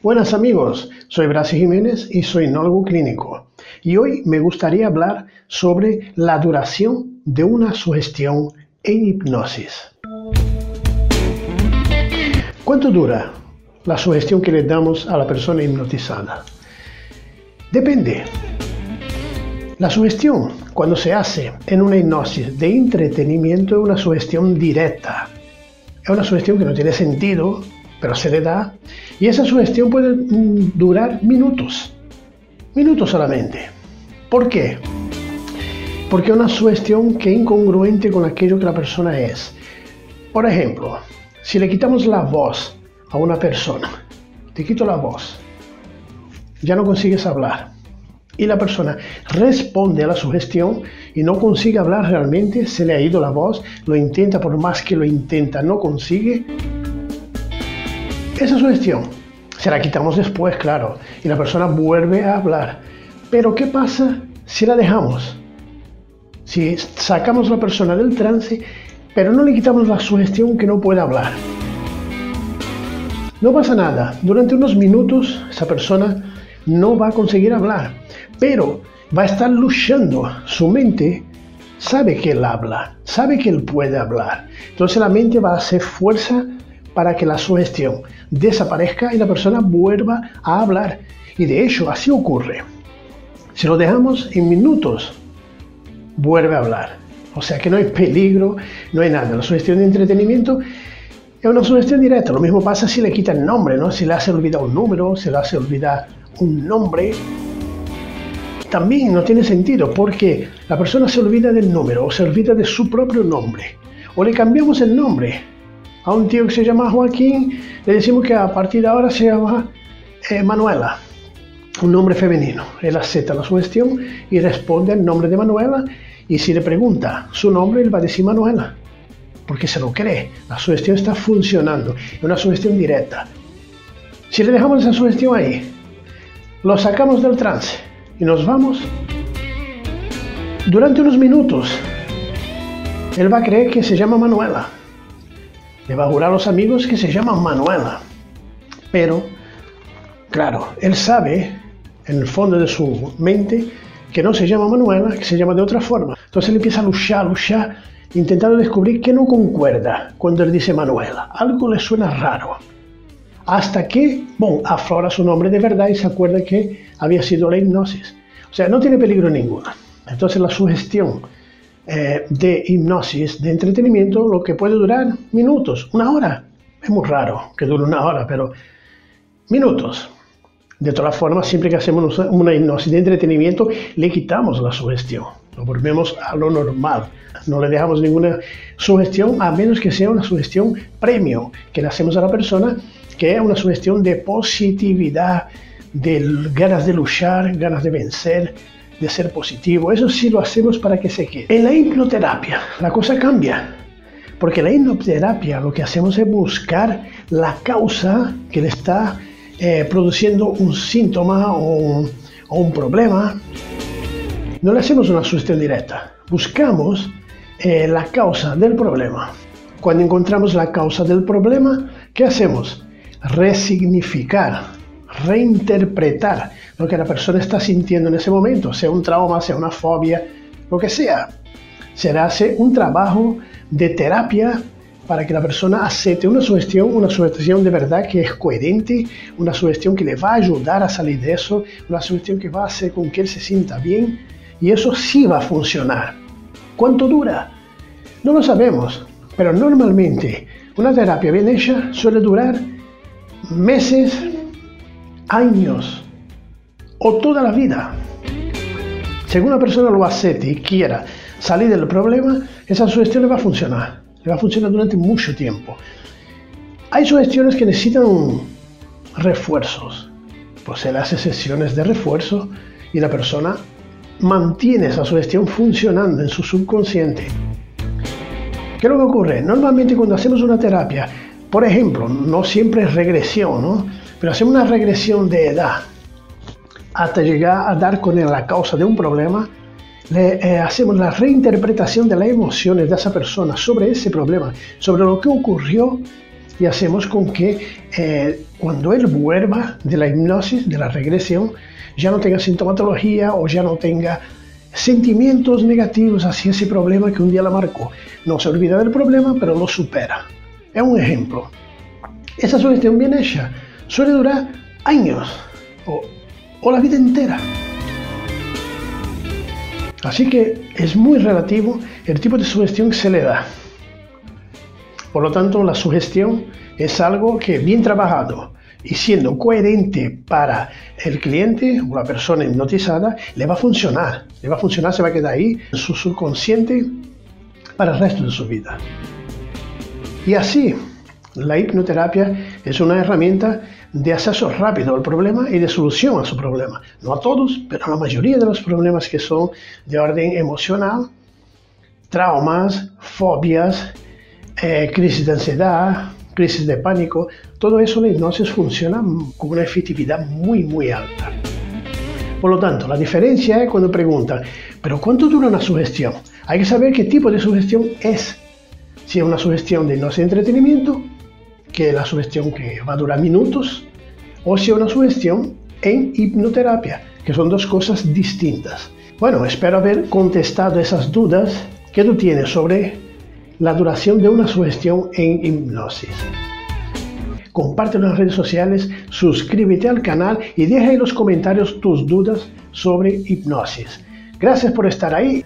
Buenas amigos, soy Brasi Jiménez y soy nólogo clínico. Y hoy me gustaría hablar sobre la duración de una sugestión en hipnosis. ¿Cuánto dura la sugestión que le damos a la persona hipnotizada? Depende. La sugestión, cuando se hace en una hipnosis de entretenimiento, es una sugestión directa. Es una sugestión que no tiene sentido, pero se le da. Y esa sugestión puede mm, durar minutos, minutos solamente. ¿Por qué? Porque una sugestión que es incongruente con aquello que la persona es. Por ejemplo, si le quitamos la voz a una persona, te quito la voz, ya no consigues hablar. Y la persona responde a la sugestión y no consigue hablar realmente, se le ha ido la voz, lo intenta por más que lo intenta, no consigue esa sugestión se la quitamos después, claro, y la persona vuelve a hablar. Pero ¿qué pasa si la dejamos? Si sacamos a la persona del trance, pero no le quitamos la sugestión que no puede hablar. No pasa nada. Durante unos minutos esa persona no va a conseguir hablar, pero va a estar luchando. Su mente sabe que él habla, sabe que él puede hablar. Entonces la mente va a hacer fuerza para que la sugestión desaparezca y la persona vuelva a hablar. Y de hecho, así ocurre. Si lo dejamos en minutos, vuelve a hablar. O sea que no hay peligro, no hay nada. La sugestión de entretenimiento es una sugestión directa. Lo mismo pasa si le quita el nombre, ¿no? Si le hace olvidar un número, si le hace olvidar un nombre. También no tiene sentido porque la persona se olvida del número o se olvida de su propio nombre. O le cambiamos el nombre a un tío que se llama Joaquín, le decimos que a partir de ahora se llama eh, Manuela, un nombre femenino. Él acepta la sugestión y responde el nombre de Manuela y si le pregunta su nombre, él va a decir Manuela, porque se lo cree. La sugestión está funcionando, es una sugestión directa. Si le dejamos esa sugestión ahí, lo sacamos del trance y nos vamos, durante unos minutos, él va a creer que se llama Manuela le va a jurar a los amigos que se llama Manuela. Pero, claro, él sabe en el fondo de su mente que no se llama Manuela, que se llama de otra forma. Entonces él empieza a luchar, luchar, intentando descubrir que no concuerda cuando él dice Manuela. Algo le suena raro. Hasta que, bueno, aflora su nombre de verdad y se acuerda que había sido la hipnosis. O sea, no tiene peligro ninguno. Entonces la sugestión eh, de hipnosis, de entretenimiento, lo que puede durar minutos, una hora. Es muy raro que dure una hora, pero minutos. De todas formas, siempre que hacemos una hipnosis de entretenimiento, le quitamos la sugestión, lo volvemos a lo normal. No le dejamos ninguna sugestión, a menos que sea una sugestión premio, que le hacemos a la persona, que es una sugestión de positividad, de ganas de luchar, ganas de vencer, de ser positivo. Eso sí lo hacemos para que se quede. En la hipnoterapia la cosa cambia. Porque la hipnoterapia lo que hacemos es buscar la causa que le está eh, produciendo un síntoma o un, problema. No le hacemos una sugestión directa. Buscamos eh, la causa del problema. Cuando encontramos la causa del problema, ¿qué hacemos? Resignificar reinterpretar lo que la persona está sintiendo en ese momento, sea un trauma, sea una fobia, lo que sea. Se hace un trabajo de terapia para que la persona acepte una sugestión, una sugestión de verdad que es coherente, una sugestión que le va a ayudar a salir de eso, una sugestión que va a hacer con que él se sienta bien y eso sí va a funcionar. ¿Cuánto dura? No lo sabemos, pero normalmente una terapia bien hecha suele durar meses, años o toda la vida. Según una persona lo acepte y quiera salir del problema, esa sugestión le va a funcionar. Le va a funcionar durante mucho tiempo. Hay sugestiones que necesitan refuerzos. Pues se le hace sesiones de refuerzo y la persona mantiene esa sugestión funcionando en su subconsciente. ¿Qué es lo que ocurre? Normalmente cuando hacemos una terapia, por ejemplo, no siempre es regresión, ¿no? Pero hacemos una regresión de edad hasta llegar a dar con la causa de un problema. Le, eh, hacemos la reinterpretación de las emociones de esa persona sobre ese problema, sobre lo que ocurrió y hacemos con que eh, cuando él vuelva de la hipnosis, de la regresión, ya no tenga sintomatología o ya no tenga sentimientos negativos hacia ese problema que un día la marcó. No se olvida del problema, pero lo supera. Es un ejemplo. Esa sugestión bien hecha suele durar años o, la vida entera. Así que es muy relativo el tipo de sugestión que se le da. Por lo tanto, la sugestión es algo que bien trabajado y siendo coherente para el cliente o la persona hipnotizada, le va a funcionar. Le va a funcionar, se va a quedar ahí en su subconsciente para el resto de su vida. Y así, la hipnoterapia es una herramienta de acceso rápido al problema y de solución a su problema. No a todos, pero a la mayoría de los problemas que son de orden emocional, traumas, fobias, eh, crisis de ansiedad, crisis de pánico, todo eso la hipnosis funciona con una efectividad muy, muy alta. Por lo tanto, la diferencia es cuando preguntan, ¿pero cuánto dura una sugestión? Hay que saber qué tipo de sugestión es. Si es una sugestión de de entretenimiento, que es la sugestión que va a durar minutos, o si es una sugestión en hipnoterapia, que son dos cosas distintas. Bueno, espero haber contestado esas dudas que tú tienes sobre la duración de una sugestión en hipnosis. Comparte en las redes sociales, suscríbete al canal y deja en los comentarios tus dudas sobre hipnosis. Gracias por estar ahí.